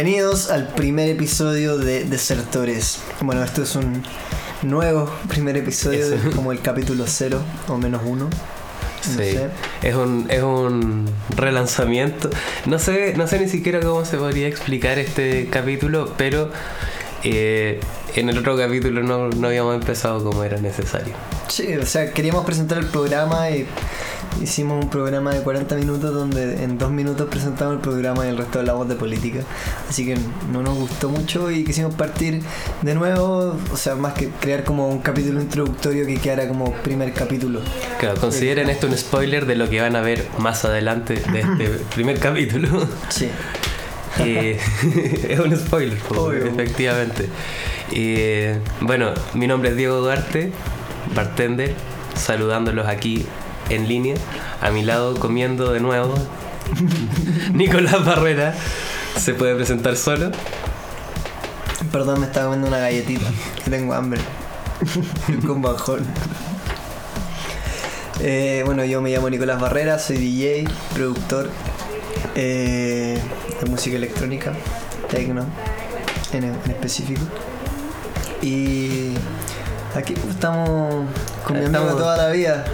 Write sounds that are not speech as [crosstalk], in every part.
Bienvenidos al primer episodio de Desertores. Bueno, esto es un nuevo primer episodio, como el capítulo 0 o menos uno. No Sí, sé. es un, es un relanzamiento. No sé, no sé ni siquiera cómo se podría explicar este capítulo, pero eh, en el otro capítulo no, no habíamos empezado como era necesario. Sí, o sea, queríamos presentar el programa y hicimos un programa de 40 minutos donde en dos minutos presentamos el programa y el resto hablamos de política. Así que no nos gustó mucho y quisimos partir de nuevo, o sea, más que crear como un capítulo introductorio que quedara como primer capítulo. Claro, consideren esto un spoiler de lo que van a ver más adelante de este [laughs] primer capítulo. Sí. [laughs] Eh, [laughs] es un spoiler, po, Obvio. efectivamente. Eh, bueno, mi nombre es Diego Duarte, bartender, saludándolos aquí en línea. A mi lado, comiendo de nuevo, [laughs] Nicolás Barrera. Se puede presentar solo. Perdón, me estaba comiendo una galletita, tengo hambre. Con bajón. Eh, bueno, yo me llamo Nicolás Barrera, soy DJ, productor eh, de música electrónica, techno en, en específico. Y aquí estamos con mi amigo toda la vida,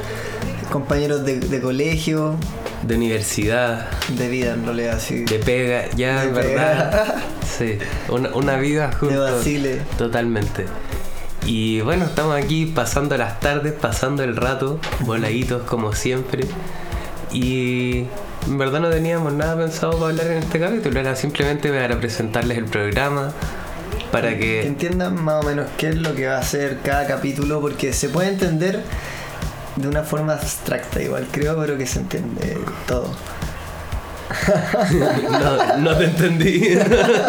compañeros de, de colegio, De universidad, de vida en realidad, sí. de pega, ya, De en verdad. pega. [laughs] Sí, una, una vida De juntos. Basile. Totalmente. Y bueno, estamos aquí pasando las tardes, pasando el rato, voladitos como siempre. Y en verdad no teníamos nada pensado para hablar en este capítulo, era simplemente para presentarles el programa, para que que... entiendan más o menos qué es lo que va a hacer cada capítulo, porque se puede entender de una forma abstracta igual, creo, pero que se entiende todo. [laughs] No, no te entendí.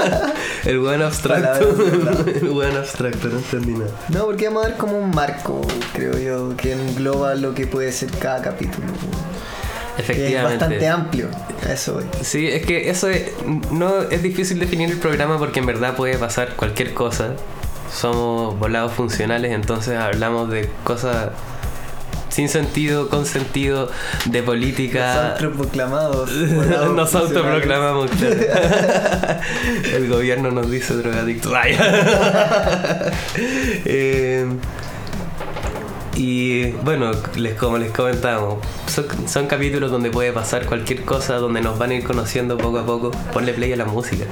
[laughs] El buen abstracto. [laughs] El buen abstracto, no entendí nada. No, porque vamos a ver como un marco, creo yo, que engloba lo que puede ser cada capítulo. Que es Efectivamente. bastante amplio, eso. Sí, es que eso es, no es difícil definir el programa porque en verdad puede pasar cualquier cosa. Somos volados funcionales, entonces hablamos de cosas sin sentido, con sentido, de política. autoproclamados. [laughs] Nos autoproclamamos. claro. [laughs] El gobierno nos dice drogadictos. [laughs] Ay. Eh, y bueno, les, como les comentábamos, son, son capítulos donde puede pasar cualquier cosa, donde nos van a ir conociendo poco a poco. Ponle play a la música.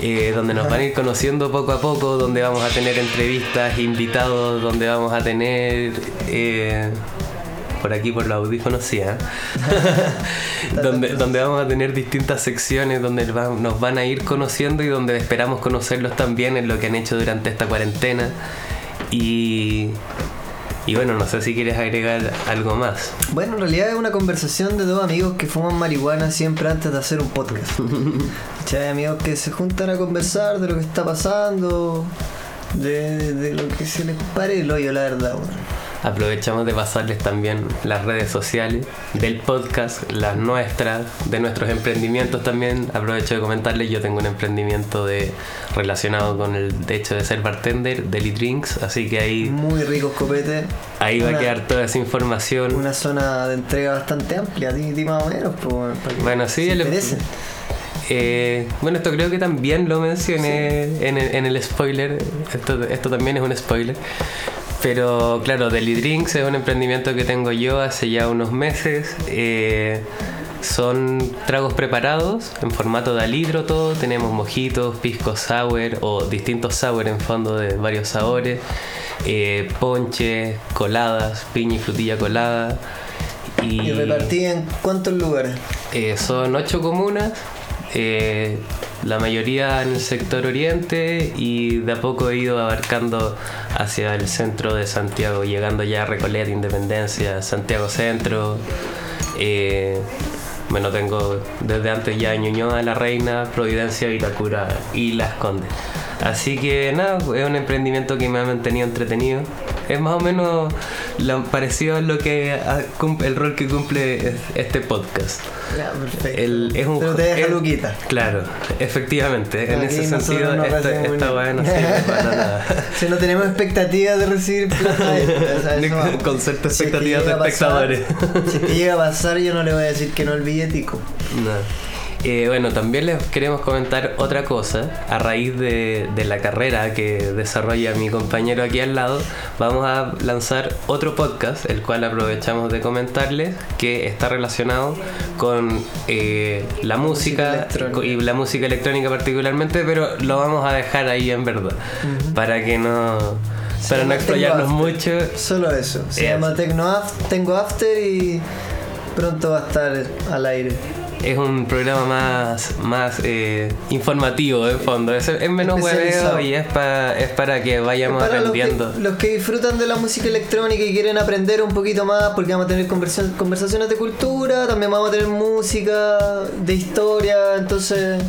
Eh, donde nos van a ir conociendo poco a poco, donde vamos a tener entrevistas, invitados, donde vamos a tener. eh, por aquí por los audífonos, sí, ¿eh? [laughs] donde, donde vamos a tener distintas secciones donde nos van a ir conociendo y donde esperamos conocerlos también en lo que han hecho durante esta cuarentena. Y, y bueno, no sé si quieres agregar algo más. Bueno, en realidad es una conversación de dos amigos que fuman marihuana siempre antes de hacer un podcast. [laughs] ¿Cachai? Amigos que se juntan a conversar de lo que está pasando, de, de lo que se les pare el hoyo, la verdad. Aprovechamos de pasarles también las redes sociales del podcast, las nuestras, de nuestros emprendimientos también. Aprovecho de comentarles, yo tengo un emprendimiento de, relacionado con el hecho de ser bartender, Deli Drinks, así que ahí, Muy rico copete. ahí va a quedar toda esa información. Una zona de entrega bastante amplia, di más o menos. que Bueno, sí, el-. Eh, bueno, esto creo que también lo mencioné en, el, en el spoiler. Esto, esto también es un spoiler. Pero claro, Deli Drinks es un emprendimiento que tengo yo hace ya unos meses. Eh, son tragos preparados en formato de litro todo. Tenemos mojitos, pisco sour o distintos sour en fondo de varios sabores. Eh, ponches, coladas, piña y frutilla colada. Y, Y repartí en cuántos lugares. eh, son ocho comunas, eh, la mayoría en el sector oriente y de a poco he ido abarcando hacia el centro de Santiago, llegando ya a Recoleta, Independencia, Santiago Centro. eh, bueno, tengo desde antes ya Ñuñoa, La Reina, Providencia, Vitacura y Las Condes. Así que nada, es un emprendimiento que me ha mantenido entretenido. Es más o menos lo, parecido a lo que a- el rol que cumple es- este podcast. Ya, perfecto. El- es un Pero te deja es- Luquita. Claro, efectivamente. en ese sentido, no esta, esta weá no sirve para nada. [laughs] Si no tenemos expectativas de recibir plata o sea, [laughs] eso vamos. Con cierta Si es que expectativa de pasar- espectadores. Si es que llega a pasar, yo no le voy a decir que no el billetico. No. Eh, bueno, también les queremos comentar otra cosa. A raíz de, de, la carrera que desarrolla mi compañero aquí al lado, vamos a lanzar otro podcast, el cual aprovechamos de comentarles, que está relacionado con eh, la música, música y la música electrónica particularmente, pero lo vamos a dejar ahí en verdad, uh -huh. para que no... para no explayarnos mucho. Solo eso. Se llama Tecno After, Tengo After y pronto va a estar al aire es un programa más, más eh, informativo en fondo. Es, es menos hueveo y es, pa, es para que vayamos para aprendiendo. Los que, los que, disfrutan de la música electrónica y quieren aprender un poquito más, porque vamos a tener conversaciones de cultura, también vamos a tener música, de historia, entonces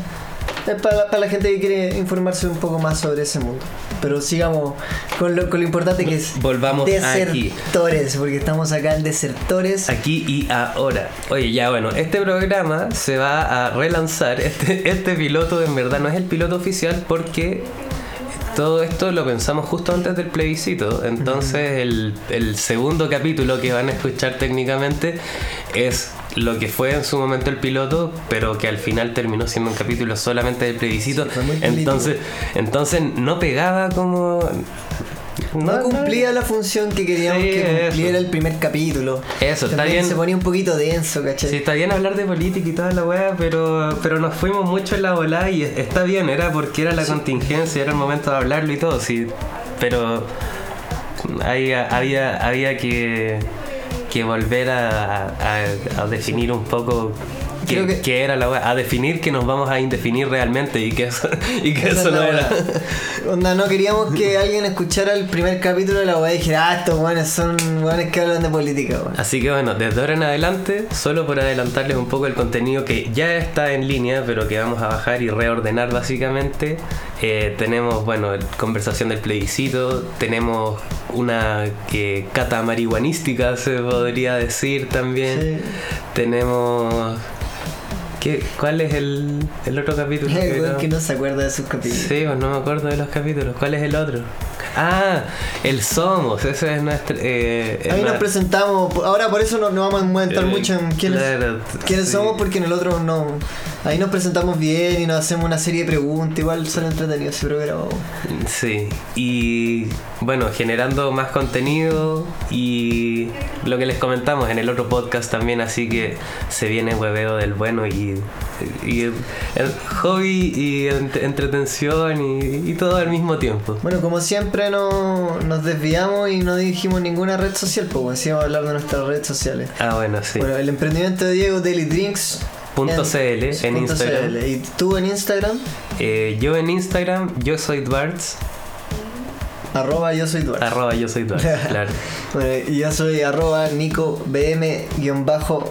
es para, para la gente que quiere informarse un poco más sobre ese mundo. Pero sigamos con lo, con lo importante que es Volvamos desertores, aquí. porque estamos acá en desertores. Aquí y ahora. Oye, ya bueno, este programa se va a relanzar. Este, este piloto en verdad no es el piloto oficial porque todo esto lo pensamos justo antes del plebiscito. Entonces, el, el, segundo capítulo que van a escuchar técnicamente es lo que fue en su momento el piloto, pero que al final terminó siendo un capítulo solamente del plebiscito. Sí, entonces, entonces no pegaba como. No, no cumplía no. la función que queríamos Sí, que cumpliera eso. el primer capítulo. Eso, está bien. Se ponía un poquito denso, ¿cachai? Sí, está bien hablar de política y toda la weá, pero, pero nos fuimos mucho en la volada y está bien, era porque era la contingencia, era el momento de hablarlo y todo, sí. Pero había, había, había que, que volver a, definir un poco Creo que- era la weá, a definir que nos vamos a indefinir realmente y que eso, y que eso es no era. Onda, no queríamos que [laughs] alguien escuchara el primer capítulo de la weá y dijera, ah, estos weones son weones que hablan de política, weón. Así que bueno, desde ahora en adelante, solo por adelantarles un poco el contenido que ya está en línea, pero que vamos a bajar y reordenar básicamente, eh, tenemos, bueno, conversación del plebiscito, tenemos una eh, cata marihuanística, se podría decir también, Sí. tenemos... ¿Qué, ¿Cuál es el, el otro capítulo? [laughs] El que no- que no se acuerda de sus capítulos. Sí, pues no me acuerdo de los capítulos. ¿Cuál es el otro? Ah, el Somos, ese es nuestro... Eh, Ahí nos presentamos, ahora por eso no, no vamos a entrar Eh, mucho en quiénes, claro, quiénes sí. somos, porque en el otro no. Ahí nos presentamos bien y nos hacemos una serie de preguntas, igual son entretenidos ese programa. Sí, y bueno, generando más contenido y lo que les comentamos en el otro podcast también, así que se viene hueveo del bueno y, y el hobby y ent- entretención y, y todo al mismo tiempo. Bueno, como siempre no, nos desviamos y no dijimos ninguna red social, pues bueno, sí vamos a hablar de nuestras redes sociales. Ah, bueno, sí. Bueno, el emprendimiento de Diego, Daily Drinks. Punto CL en punto Instagram. CL. ¿Y tú en Instagram? Eh, yo en Instagram, yo soy Dwarts, Arroba yo soy Duarte. arroba yo soy Dwarts, [laughs] claro. Bueno, y yo soy arroba Nico BM-DJ.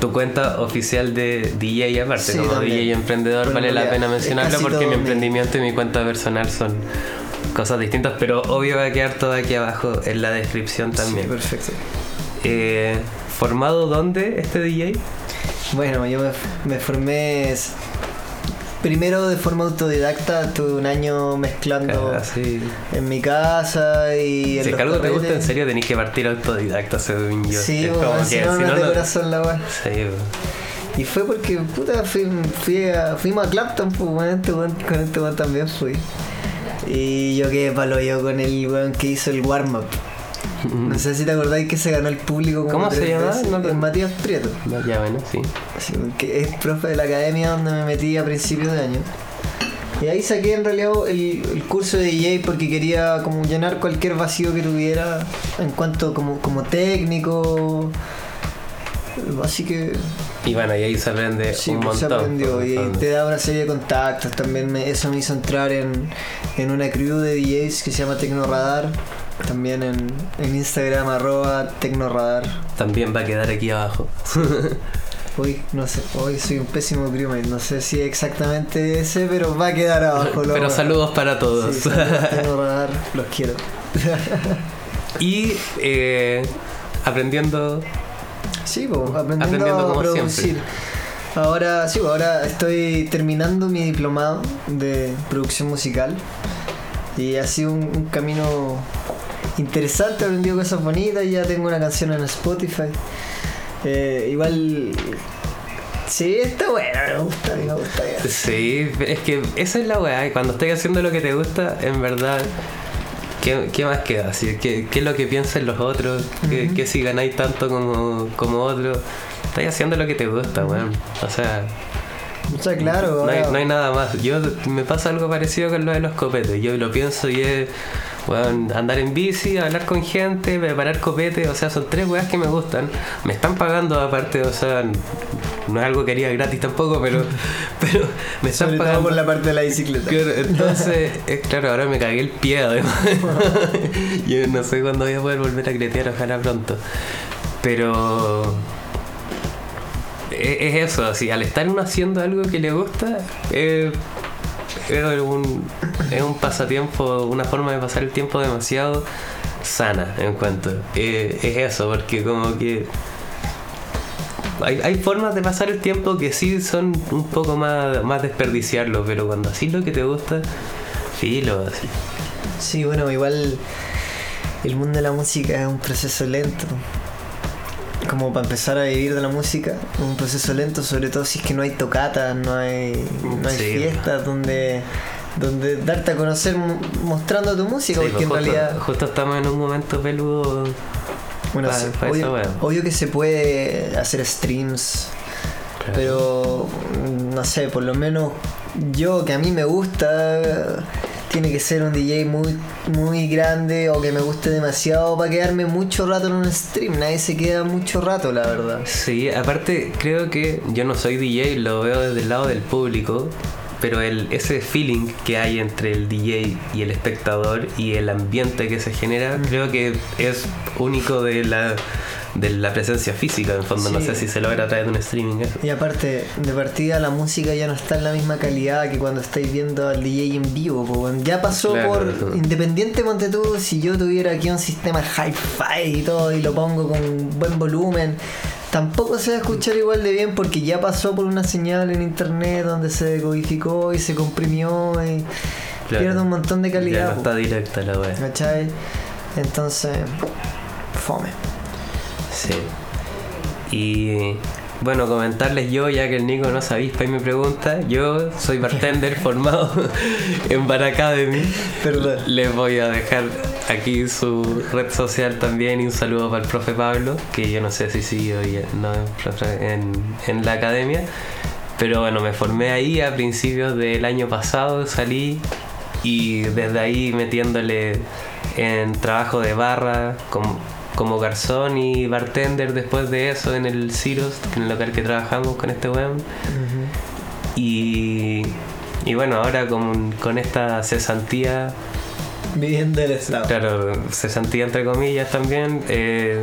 Tu cuenta oficial de DJ aparte, Sí, como también. DJ emprendedor, vale la pena casi porque mi mi- emprendimiento y mi cuenta personal son cosas distintas, pero obvio va a quedar todo aquí abajo en la descripción Sí, también. perfecto. Eh, ¿Formado dónde este DJ? Bueno, yo me, me formé primero de forma autodidacta, tuve un año mezclando Ah, sí. en mi casa y en Si los algo te gusta en serio, tenés que partir autodidacta, según yo. Sí, es como si que no, si no corazón la weá. Sí, weón. Y fue porque, puta, fui, fui a- fuimos a Clapton, pues, este con este weón también fui. Y yo quedé palo yo con el weón que hizo el warm-up. No sé si te acordáis que se ganó el público como ¿Cómo se llama? No te- Matías Prieto. Ya, bueno, sí. Sí, que es profe de la academia donde me metí a principios de año. Y ahí saqué en realidad el, el curso de DJ porque quería como llenar cualquier vacío que tuviera en cuanto como, como técnico. Así que Y bueno, y ahí se aprende sí, un pues, se montón. aprendió pues, y te da una serie de contactos. También me- eso me hizo entrar en, en una crew de DJs que se llama Tecnoradar. También en, en Instagram arroba Tecnoradar. También va a quedar aquí abajo. [laughs] Hoy, no sé, hoy soy un pésimo crewmate, no sé si exactamente ese, pero va a quedar abajo. [laughs] Pero saludos para todos. Sí, saludos, [laughs] tengo radar, los quiero. y eh, aprendiendo Sí, pues, aprendiendo, Aprendiendo a producir. siempre. Ahora, sí, ahora estoy terminando mi diplomado de producción musical y ha sido un, un camino interesante, he aprendido cosas bonitas, ya tengo una canción en Spotify. Eh, igual Sí, está bueno, me gusta, me gusta. ya. Sí, es que esa es la weá. y Cuando estás haciendo lo que te gusta, en verdad, ¿qué, qué más queda? ¿qué, ¿Qué es lo que piensan los otros? ¿Qué, qué si ganáis tanto como, como otros? Estás haciendo lo que te gusta, weón. O sea, O sea, claro, no hay, ahora- no hay nada más. Yo me pasa algo parecido con lo de los copetes. Yo lo pienso y es andar en bici, hablar con gente, preparar copete. O sea, son tres weas que me gustan. Me están pagando aparte, o sea, no es algo que haría gratis tampoco, pero, [laughs] pero me están sobre pagando. por la parte de la bicicleta. Entonces, es claro, ahora me cagué el pie además. [laughs] Yo no sé cuándo voy a poder volver a cletear, ojalá pronto. Pero es, es eso, así, al estar uno haciendo algo que le gusta, es, un, es un pasatiempo, una forma de pasar el tiempo demasiado sana, en cuanto. Eh, es eso, porque como que hay, hay formas de pasar el tiempo que sí son un poco más, más desperdiciarlo, pero cuando así lo que te gusta, filo, así. Sí, bueno, igual el mundo de la música es un proceso lento. Como para empezar a vivir de la música, es un proceso lento, sobre todo si es que no hay tocatas, no hay, no hay Sí. fiestas donde, donde darte a conocer mo- mostrando tu música, Sí, porque en pues justo, realidad, justo estamos en un momento peludo. bueno, sí, obvio, que se puede hacer streams, pero no sé, por lo menos yo que a mí me gusta, tiene que ser un DJ muy, muy grande o que me guste demasiado para quedarme mucho rato en un stream. Nadie se queda mucho rato, la verdad. Sí, aparte creo que yo no soy DJ, lo veo desde el lado del público, pero el, ese feeling que hay entre el DJ y el espectador y el ambiente que se genera, creo que es único de la, de la presencia física, en fondo. No sé si se logra a través de un streaming. eso. Y aparte, de partida la música ya no está en la misma calidad que cuando estáis viendo al DJ en vivo. po. Ya pasó Claro, por eso. independiente, ponte tú, si yo tuviera aquí un sistema hi-fi y todo y lo pongo con buen volumen, tampoco se va a escuchar igual de bien porque ya pasó por una señal en internet donde se decodificó y se comprimió y Claro. pierde un montón de Ya calidad. no po, está directa la wea. ¿Cachai? Entonces, fome. Sí. Y bueno, comentarles yo, ya que el Nico no se avispa y me pregunta, yo soy bartender [laughs] formado en Bar Academy. Perdón. Les voy a dejar aquí su red social también y un saludo para el profe Pablo, que yo no sé si sigue hoy no, en, en la academia. Pero bueno, me formé ahí a principios del año pasado, salí y desde ahí metiéndole en trabajo de barra como, como garzón y bartender después de eso en el Ciros, en el local que trabajamos con este weón. Y, y bueno, ahora con, con esta cesantía Viviendo el estado. Claro, cesantía entre comillas también, eh,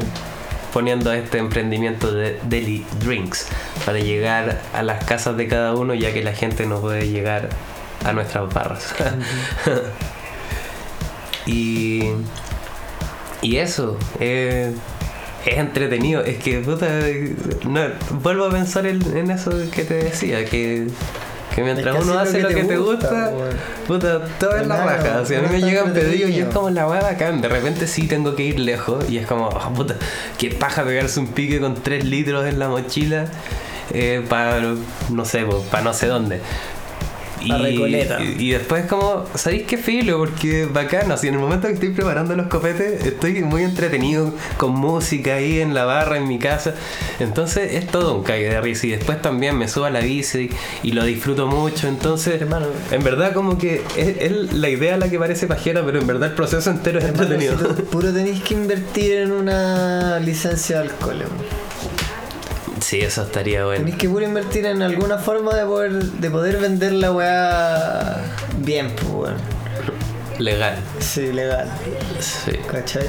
poniendo este emprendimiento de Deli Drinks para llegar a las casas de cada uno, ya que la gente no puede llegar a nuestras barras. [laughs] y, y eso, eh, es entretenido. Es que, puta, no, vuelvo a pensar en, en eso que te decía, que, que mientras Es que uno hace lo que te gusta, weón. puta, todo es la raja. O sea, a mí me llegan pedidos y es como la hueá bacán. De repente sí tengo que ir lejos y es como, ah, puta, qué paja pegarse un pique con 3 litros en la mochila para, no sé, para no sé dónde. Pa' Recoleta. y, y después como, ¿sabéis qué filo? Porque bacán, así en el momento que estoy preparando los copetes estoy muy entretenido con música ahí en la barra en mi casa. Entonces es todo un cague de risa y después también me subo a la bici y lo disfruto mucho. Entonces, Hermano. en verdad como que es, es la idea la que parece pajera, pero en verdad el proceso entero es Hermano, entretenido. si puro tenéis que invertir en una licencia de alcohol. Sí, eso estaría bueno. Tenéis que puro invertir en alguna forma de poder, de poder vender la weá bien, pues weón. Legal. Sí, legal. Sí. ¿Cachai?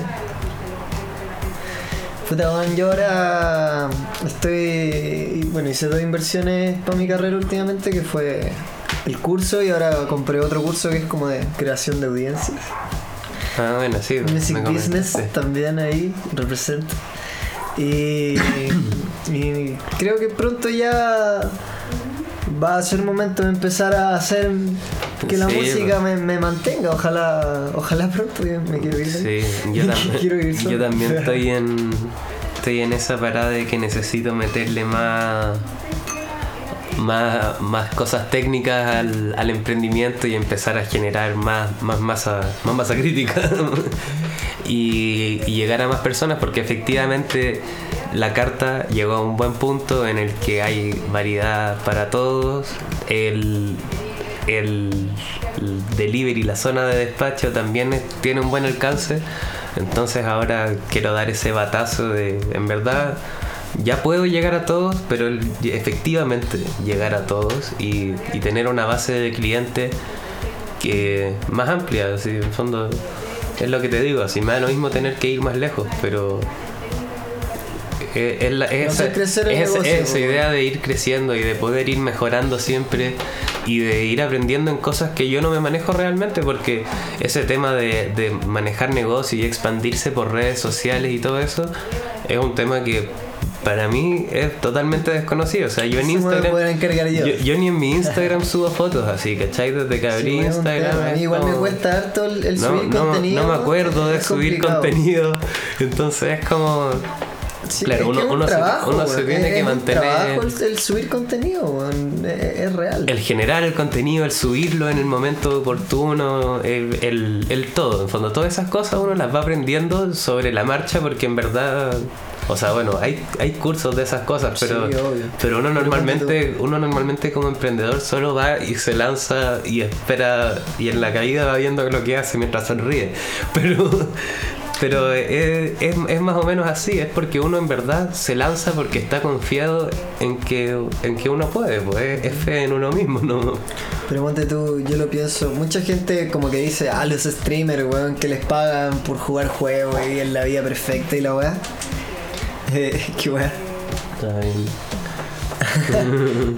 Puta, yo ahora estoy. Bueno, hice dos inversiones para mi carrera últimamente, que fue el curso y ahora compré otro curso que es como de creación de audiencias. Ah, bueno, sí. Music Business también ahí representa. Y, [coughs] y creo que pronto ya va a ser momento de empezar a hacer que la Sí, música pues. me, me mantenga. Ojalá, ojalá pronto me quiero ir. Sí, yo, [laughs] tam- [laughs] Quiero ir yo también [laughs] estoy en estoy en esa parada de que necesito meterle más más, más cosas técnicas al, al emprendimiento y empezar a generar más, más, masa, más masa crítica [laughs] y, llegar a más personas porque efectivamente la carta llegó a un buen punto en el que hay variedad para todos. El, el, el delivery, la zona de despacho también tiene un buen alcance. Entonces ahora quiero dar ese batazo de, en verdad, ya puedo llegar a todos, pero efectivamente llegar a todos y, y tener una base de clientes que más amplia, así, en fondo es lo que te digo, así me da lo mismo tener que ir más lejos, pero es, la- es Hacer esa, crecer el es- negocio, esa po. idea de ir creciendo y de poder ir mejorando siempre y de ir aprendiendo en cosas que yo no me manejo realmente porque ese tema de, de manejar negocio y expandirse por redes sociales y todo eso es un tema que para mí es totalmente desconocido. O sea, yo en Instagram... yo. Yo, yo ni en mi Instagram [laughs] subo fotos así, ¿cachai? Desde que abrí Sí, Instagram. A mí igual me cuesta harto el, el no, subir no- contenido. no me acuerdo de subir complicado. contenido. [laughs] Entonces es como. Sí, Claro, uno- se- uno se tiene Es- que mantener- trabajo el, el subir contenido, es, es real. El generar el contenido, el subirlo en el momento oportuno, el, el, el todo. En fondo, todas esas cosas uno las va aprendiendo sobre la marcha porque en verdad. O sea, bueno, hay, hay cursos de esas cosas, pero, Sí, pero uno normalmente, uno normalmente como emprendedor solo va y se lanza y espera y en la caída va viendo lo que hace mientras sonríe. [laughs] Pero, pero es, es, es más o menos así, es porque uno en verdad se lanza porque está confiado en que, en que uno puede, pues es, es fe en uno mismo, ¿no? Pero ponte tú, yo lo pienso. Mucha gente como que dice, ah, los streamers, weón, que les pagan por jugar juegos y en la vida perfecta y la weá. Eh, qué weá.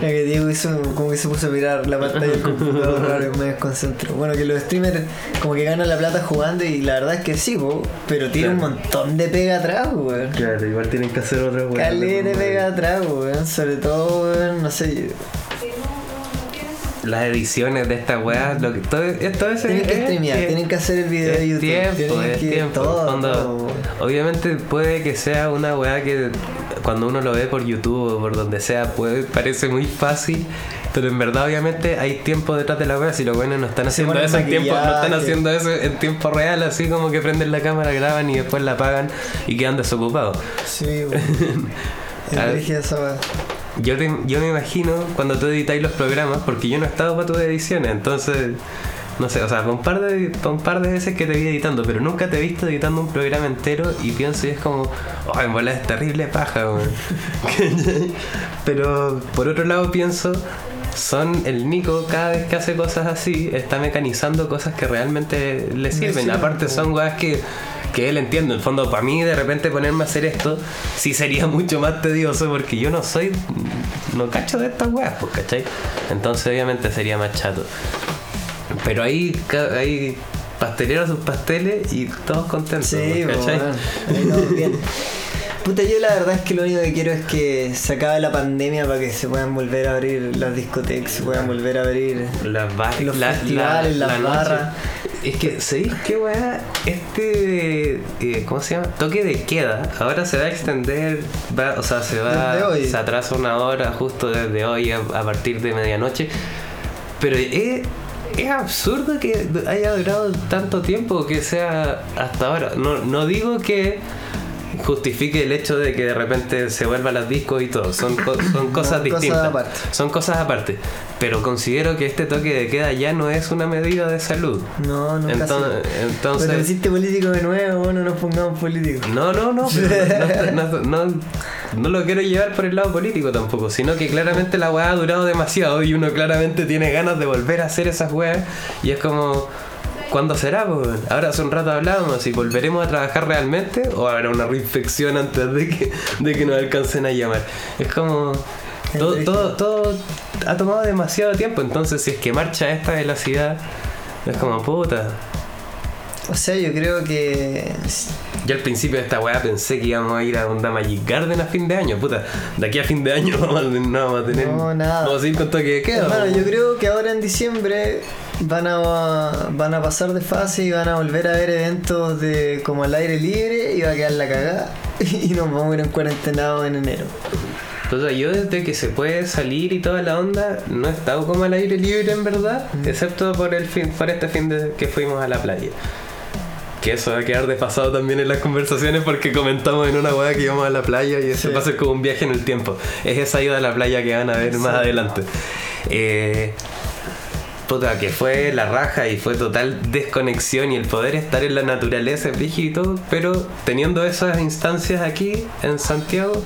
Ya que Diego hizo como que se puso a mirar la pantalla del computador raro me desconcentro. Bueno, que los streamers como que ganan la plata jugando y la verdad es que sí, po, pero tiene un Claro. montón de pega atrás, weón. Claro, igual tienen que hacer otra Caleta de pega atrás, weón. Sobre todo, weón, no sé. Las ediciones de esta weá, lo que todo, es- todo Tienen que streamear, es- tienen que hacer el video de YouTube. tiempo, es que tiempo. todo, Cuando- todo, weón. obviamente puede que sea una weá que cuando uno lo ve por YouTube o por donde sea, puede parece muy fácil. Pero en verdad, obviamente, hay tiempo detrás de la weá. Si los buenos no están haciendo eso en tiempo, no están haciendo eso en tiempo real, así como que prenden la cámara, graban y después la apagan y quedan desocupados. Sí, [laughs] esa weá. Yo, te- yo me imagino cuando tú editáis los programas, porque yo no he estado para tus ediciones, entonces, no sé, o sea, un, par de, un par de veces que te vi editando, pero nunca te he visto editando un programa entero y pienso y es como, oh, en bola es terrible paja, weón". [laughs] ¿Cachai? pero por otro lado pienso, son el Nico cada vez que hace cosas así, está mecanizando cosas que realmente le sirven. Aparte son weas que que él entiende. En el fondo, para mí, de repente ponerme a hacer esto, sí sería [laughs] mucho más tedioso porque yo no soy. No cacho de estas weas, pues, ¿cachai? Entonces, obviamente, sería más chato. Pero ahí, ahí pasteleros sus pasteles y todos contentos, Sí, pues, ¿cachai? vamos [laughs] bien. Puta, yo la verdad es que lo único que quiero es que se acabe la pandemia para que se puedan volver a abrir las discotecas, se puedan volver a abrir Las bar- los la- festivales, la- las la barras. Es que, ¿sabéis qué weá? Este, eh, ¿cómo se llama? Toque de queda. Ahora se va a extender, va, o sea, se va, hoy. se atrasa una hora justo desde hoy a, a partir de medianoche. Pero es, es absurdo que haya durado tanto tiempo, que sea hasta ahora. No, no digo que justifique el hecho de que de repente se vuelvan las discos y todo. Son, co- son [laughs] cosas cosas distintas. aparte. Son cosas aparte. Pero considero que este toque de queda ya no es una medida de salud. No, no, Entonces, entonces Pero hiciste político de nuevo, no nos pongamos políticos. no, no, no, [laughs] no, no- no- no lo quiero llevar por el lado político tampoco, sino que claramente la weá ha durado demasiado y uno claramente tiene ganas de volver a hacer esas weas y es como, ¿cuándo será? weón? Ahora hace un rato hablábamos si volveremos a trabajar realmente o habrá una reinfección antes de que, de que nos alcancen a llamar. Es como... Todo, todo, todo ha tomado demasiado tiempo, entonces si es que marcha a esta velocidad, es como puta. O sea, yo creo que Yo al principio de esta weá pensé que íbamos a ir a onda Magic Garden a fin de año, puta. De aquí a fin de año [laughs] vamos a, no vamos a tener. No, nada. Vamos a ir con toque de queda. Po. yo creo que ahora en diciembre van a van a pasar de fase y van a volver a ver eventos de como al aire libre y va a quedar la cagada [laughs] y nos vamos a ir en cuarentenados en enero. Entonces yo desde que se puede salir y toda la onda, no he estado como al aire libre en verdad, Mm. excepto por el fin, por este fin de que fuimos a la playa. Que eso va a quedar desfasado también en las conversaciones porque comentamos en una weá que íbamos a la playa y eso Sí. va a ser como un viaje en el tiempo. Es esa ida a la playa que van a ver más adelante. Eh, puta, que fue la raja y fue total desconexión y el poder estar en la naturaleza, brígido y todo, pero teniendo esas instancias aquí en Santiago,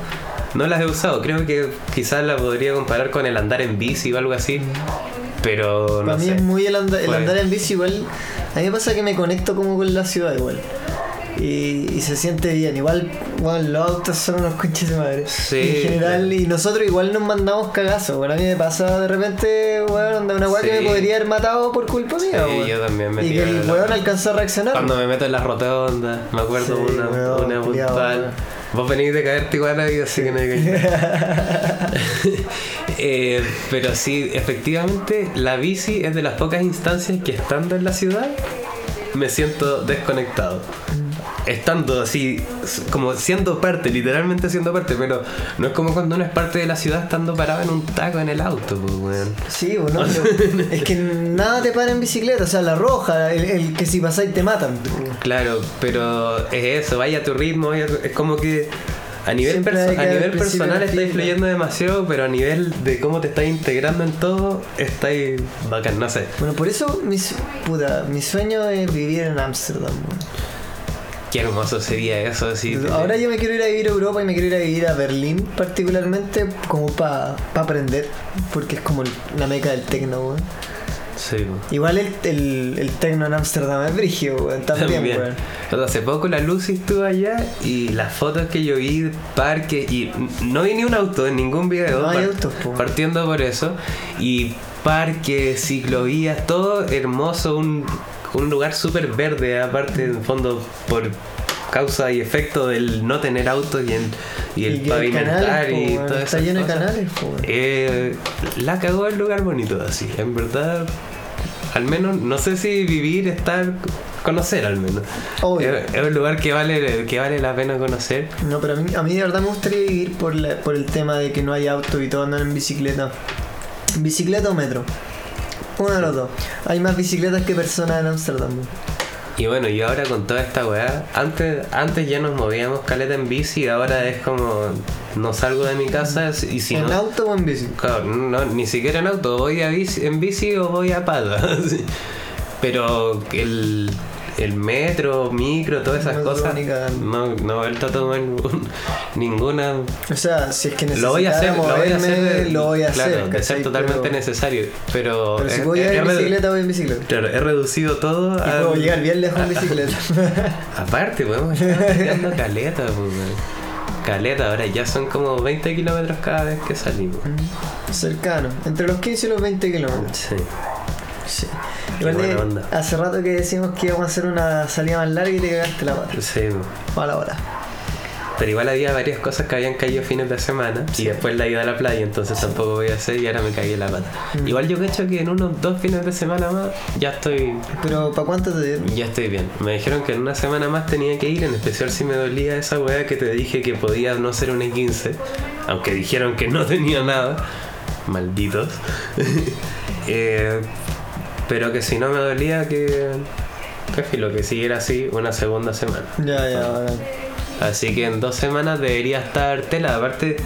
no las he usado. Creo que quizás la podría comparar con el andar en bici o algo así, pero no Para mí sé. es muy el, anda- el andar en bici igual. A mí me pasa que me conecto como con la ciudad igual. Y, y se siente bien. Igual, bueno, los autos son unos coches de madre. Sí, En general, claro. y nosotros igual nos mandamos cagazos. Bueno, a mí me pasa de repente, weón, de una weá que me podría haber matado por culpa mía, Sí, yo también me Y que el weón alcanzó a reaccionar. Cuando me meto en las rotondas, me acuerdo Sí, una, weón, una. Vos venís de caerte igual ahí, así que no hay que [laughs] [laughs] Eh, Pero sí, efectivamente, la bici es de las pocas instancias que estando en la ciudad me siento desconectado. Estando así, como siendo parte, literalmente siendo parte, pero no es como cuando uno es parte de la ciudad estando parado en un taco en el auto, pues, weón. Sí, bueno, pero [laughs] es que nada te para en bicicleta, o sea, la roja, el, el que si pasáis te matan. Claro, pero es eso, vaya a tu ritmo, es como que a nivel, perso- a nivel personal la está fila. influyendo demasiado, pero a nivel de cómo te estás integrando en todo, está ahí bacán, no sé. Bueno, por eso mi, su- puta, mi sueño es vivir en Ámsterdam. Qué hermoso sería eso, así. Ahora yo me quiero ir a vivir a Europa y me quiero ir a vivir a Berlín particularmente como para aprender, porque es como la meca del tecno, weón. Sí. Igual el, el, el tecno en Ámsterdam es brigio, weón, también, weón. Hace poco la Lucy estuvo allá y las fotos que yo vi, parque, y no vi ni un auto en ningún video. No hay autos, po. Partiendo por eso. Y parques, ciclovías, todo hermoso, un, un lugar súper verde, aparte, en fondo, por causa y efecto del no tener autos y, el- y el Y pavimentar canales, y weón, todas está lleno de canales. Eh, la cagó el lugar bonito así, en verdad. Al menos, no sé si vivir, estar, conocer al menos. Obvio. Es, es un lugar que vale, que vale la pena conocer. No, pero a mí, a mí de verdad me gustaría vivir por, la- por el tema de que no hay auto y todo andan en bicicleta. ¿Bicicleta o metro? Uno de los dos. Hay más bicicletas que personas en Ámsterdam. weón. Y bueno, y ahora con toda esta weá, antes, antes ya nos movíamos caleta en bici, ahora es como no salgo de mi casa y si ¿En no. auto o en bici? Claro, no, ni siquiera en auto, voy a bici, en bici o voy a pata. [laughs] sí. Pero el, el metro, micro, todas esas cosas, no, no he vuelto a tomar ninguna. O sea, si es que Lo voy a hacer, lo voy a hacer. lo voy a claro, hacer. de ser totalmente pero, necesario. Pero, Pero si puedo llegar he en bicicleta, voy en bicicleta. Claro, he reducido todo Y a. puedo llegar bien lejos en bicicleta. Aparte, podemos estar tirando caleta, weón. Caleta, ahora ya son como 20 kilómetros cada vez que salimos. Cercano. Entre los 15 y los 20 kilómetros. Sí. Sí. Igual de- hace rato que decimos que íbamos a hacer una salida más larga y te cagaste la pata. Sí. Mala hora. Pero igual había varias cosas que habían caído fines de semana y después la ida a la playa, entonces tampoco voy a hacer y ahora me caí en la pata. Mm. Igual yo cacho que en unos dos fines de semana más ya estoy Pero ¿para cuánto te dieron? ya estoy bien. Me dijeron que en una semana más tenía que ir, en especial si me dolía esa weá que te dije que podía no ser una 15, aunque dijeron que no tenía nada. Malditos. [laughs] Eh, pero que si no me dolía que que filo, que siguiera así una segunda semana. Ya, ya, bacán. Así que en dos semanas debería estar tela. Aparte,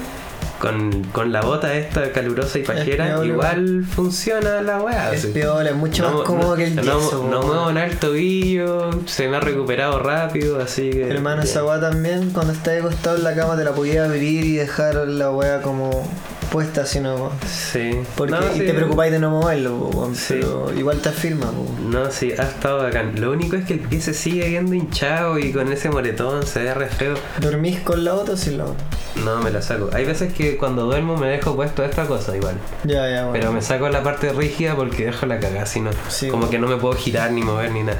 con, con la bota esta calurosa y pajera, igual funciona la weá. Es peor, es mucho más cómodo que el no, yeso. no muevo nada el tobillo, se me ha recuperado rápido, así que. Hermano, esa weá también, cuando estás acostado en la cama, te la podías abrir y dejar la weá como puesta, así no. Sí. Porque, No, y sí. te preocupáis de no moverlo, Sí. pero igual te afirma. No, sí, ha estado bacán. Lo único es que el pie se sigue viendo hinchado y con ese moretón se ve re feo. ¿Dormís con la bota o sin la bota? No, me la saco. Hay veces que cuando duermo me dejo puesto esta cosa igual. Ya, ya, bueno. Pero me saco la parte rígida porque dejo la cagada, si no. Sí, como bueno. que no me puedo girar ni mover ni nada.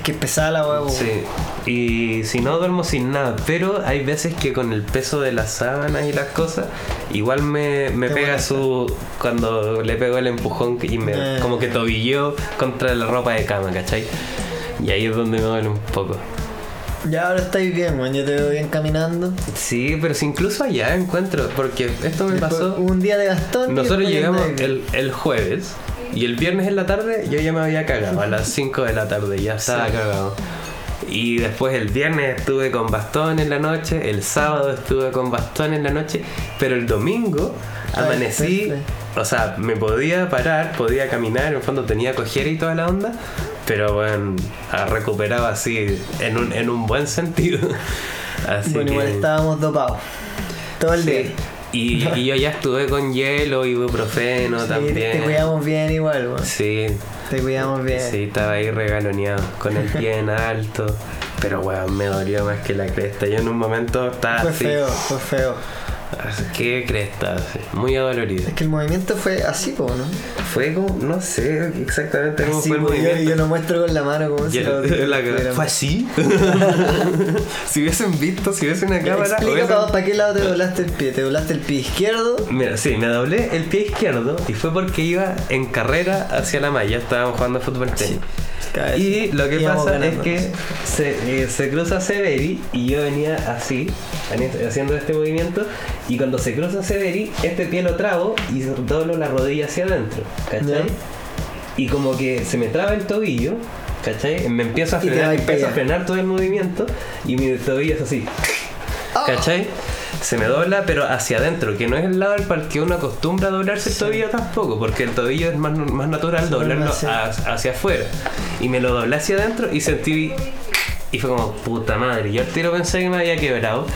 Es que es pesada la po. Sí. Y si no duermo sin nada, pero hay veces que con el peso de las sábanas y las cosas, igual me, me pega molesta. su. cuando le pego el empujón y me Eh. como que tobilleo contra la ropa de cama, ¿cachai? Y ahí es donde me duele un poco. Ya ahora estáis bien, weón. Yo te veo bien caminando. Sí, pero si incluso allá encuentro, porque esto me Después, pasó. Un día de Gastón. Nosotros llegamos el, el jueves y el viernes en la tarde yo ya me había cagado a las 5 de la tarde, ya estaba Sí. cagado. Y después el viernes estuve con bastón en la noche, el sábado estuve con bastón en la noche, pero el domingo amanecí, o sea, me podía parar, podía caminar, en el fondo tenía cojera y toda la onda, pero bueno, recuperaba así en un, en un buen sentido. [laughs] Así Bueno, que... igual estábamos dopados. Todo el Sí. día. Y, y yo ya estuve con hielo, ibuprofeno Sí, también. Te cuidamos bien igual, weón. Sí, Te cuidamos bien. sí, estaba ahí regaloneado, con el pie en alto. Pero weón, me dolió más que la cresta. Yo en un momento estaba Fue así. feo, fue feo. ¿Qué cresta? Muy adolorido. Es que el movimiento fue así, po, ¿no? Fue como, no sé exactamente cómo Así, fue el yo, movimiento. yo lo muestro con la mano como si lo [laughs] la- fuera- ¿Fue así? [laughs] si hubiesen visto, si hubiese una cámara. Explica hubiesen- para qué lado te doblaste el pie. ¿Te doblaste el pie izquierdo? Mira, sí, me doblé el pie izquierdo y fue porque iba en carrera hacia la malla. Estábamos jugando fútbol tenis. Vez Y lo que pasa ganando. es que se, eh, se cruza Severi y yo venía así, venía haciendo este movimiento. Y cuando se cruza Severi, este pie lo trabo y doblo la rodilla hacia adentro. ¿Cachai? Y como que se me traba el tobillo. ¿Cachai? Me empiezo a frenar, empiezo a frenar todo el movimiento y mi tobillo es así. Ah. ¿Cachai? Se me dobla, pero hacia adentro, que no es el lado al que uno acostumbra a doblarse el tobillo tampoco, porque el tobillo es más, más natural dobla doblarlo hacia- hacia, hacia afuera. Y me lo doblé hacia adentro y sentí. Y fue como, puta madre. Yo al tiro pensé que me había quebrado.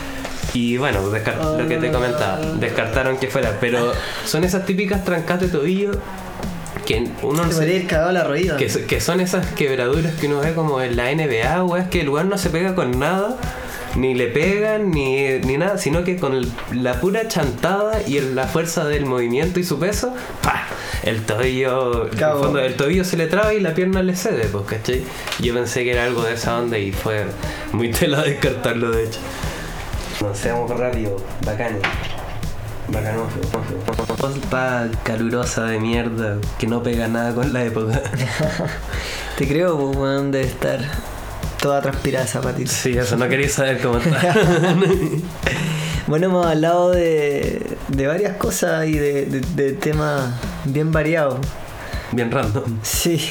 Y bueno, descar- lo que te comentaba, descartaron que fuera. Pero son esas típicas trancas de tobillo que uno no se- ir cagado la rodilla. que, que son esas quebraduras que uno ve como en la NBA, o es que el lugar no se pega con nada, ni le pegan, ni, ni nada, sino que con el- la pura chantada y el- la fuerza del movimiento y su peso, ¡pa! El tobillo, en el Cabo. fondo, el tobillo se le traba y la pierna le cede, pues, ¿cachai? Yo pensé que era algo de esa onda y fue muy [laughs] tela descartarlo, de hecho. No seamos rápido, bacán. Bacanoso. Pospa calurosa de mierda que no pega nada con la época. [laughs] Te creo, pues, weón, debe estar toda transpirada esa patita. Sí, eso, no quería saber cómo está. [laughs] Bueno, hemos hablado de, de varias cosas y de, de- de temas bien variados. Bien random. Sí.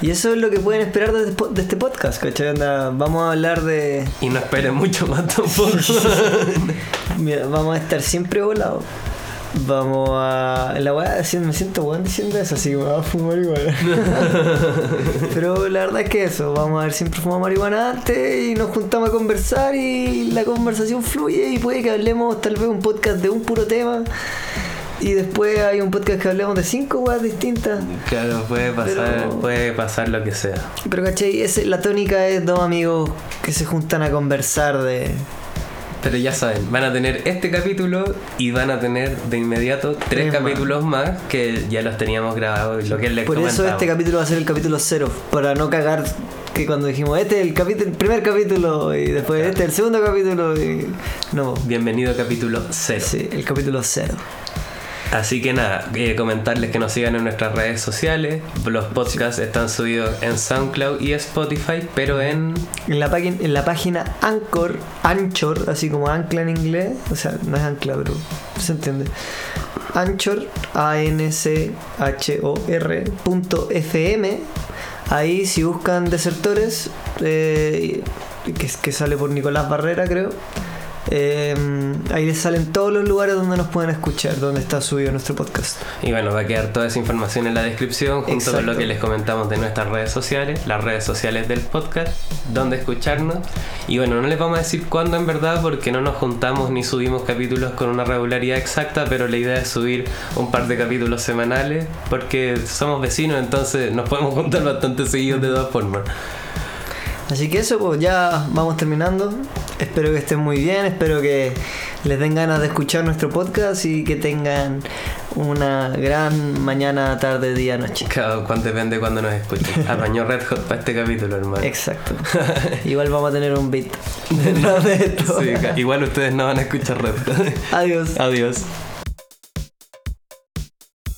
Y eso es lo que pueden esperar de, este de este podcast, ¿cachai? Vamos a hablar de... Y no esperen mucho más tampoco. [laughs] Mira, vamos a estar siempre volados. Vamos a... La weá, me siento weón diciendo eso, así que me voy a fumar marihuana. [laughs] Pero la verdad es que eso, vamos a ver siempre fumado marihuana antes y nos juntamos a conversar y la conversación fluye y puede que hablemos tal vez un podcast de un puro tema y después hay un podcast que hablemos de cinco weas distintas. claro, puede pasar, Pero- puede pasar lo que sea. Pero. Ese- la tónica es dos amigos que se juntan a conversar de... Pero ya saben, van a tener este capítulo y van a tener de inmediato tres capítulos más que ya los teníamos grabados, lo que les Por eso este capítulo va a ser el capítulo cero, para no cagar que cuando dijimos este es el capítulo, el primer capítulo y después este es el segundo capítulo y no, Bienvenido capítulo 0. sí, el capítulo cero. Así que nada, eh, comentarles que nos sigan en nuestras redes sociales. Los podcasts están subidos en SoundCloud y Spotify, pero en En la, en la página Anchor, Anchor, así como ancla en inglés, o sea, no es ancla, pero se entiende. Anchor, A-N-C-H-O-R punto FM. Ahí si buscan desertores, eh, que, que sale por Nicolás Barrera, creo. Eh, ahí les salen todos los lugares donde nos pueden escuchar, donde está subido nuestro podcast. Y bueno, va a quedar toda esa información en la descripción junto con lo Exacto. que les comentamos de nuestras redes sociales, las redes sociales del podcast, donde escucharnos. Y bueno, no les vamos a decir cuándo en verdad porque no nos juntamos ni subimos capítulos con una regularidad exacta, pero la idea es subir un par de capítulos semanales porque somos vecinos, entonces nos podemos [laughs] juntar bastante seguidos de todas formas. Así que eso, pues ya vamos terminando. Espero que estén muy bien, espero que les den ganas de escuchar nuestro podcast y que tengan una gran mañana, tarde, día, noche. Cada cuánto depende de cuando nos escuchen. [laughs] Apañó Red Hot para este capítulo, hermano. Exacto. [laughs] Igual vamos a tener un beat de esto. Sí, igual ustedes no van a escuchar Red Hot. Adiós. Adiós.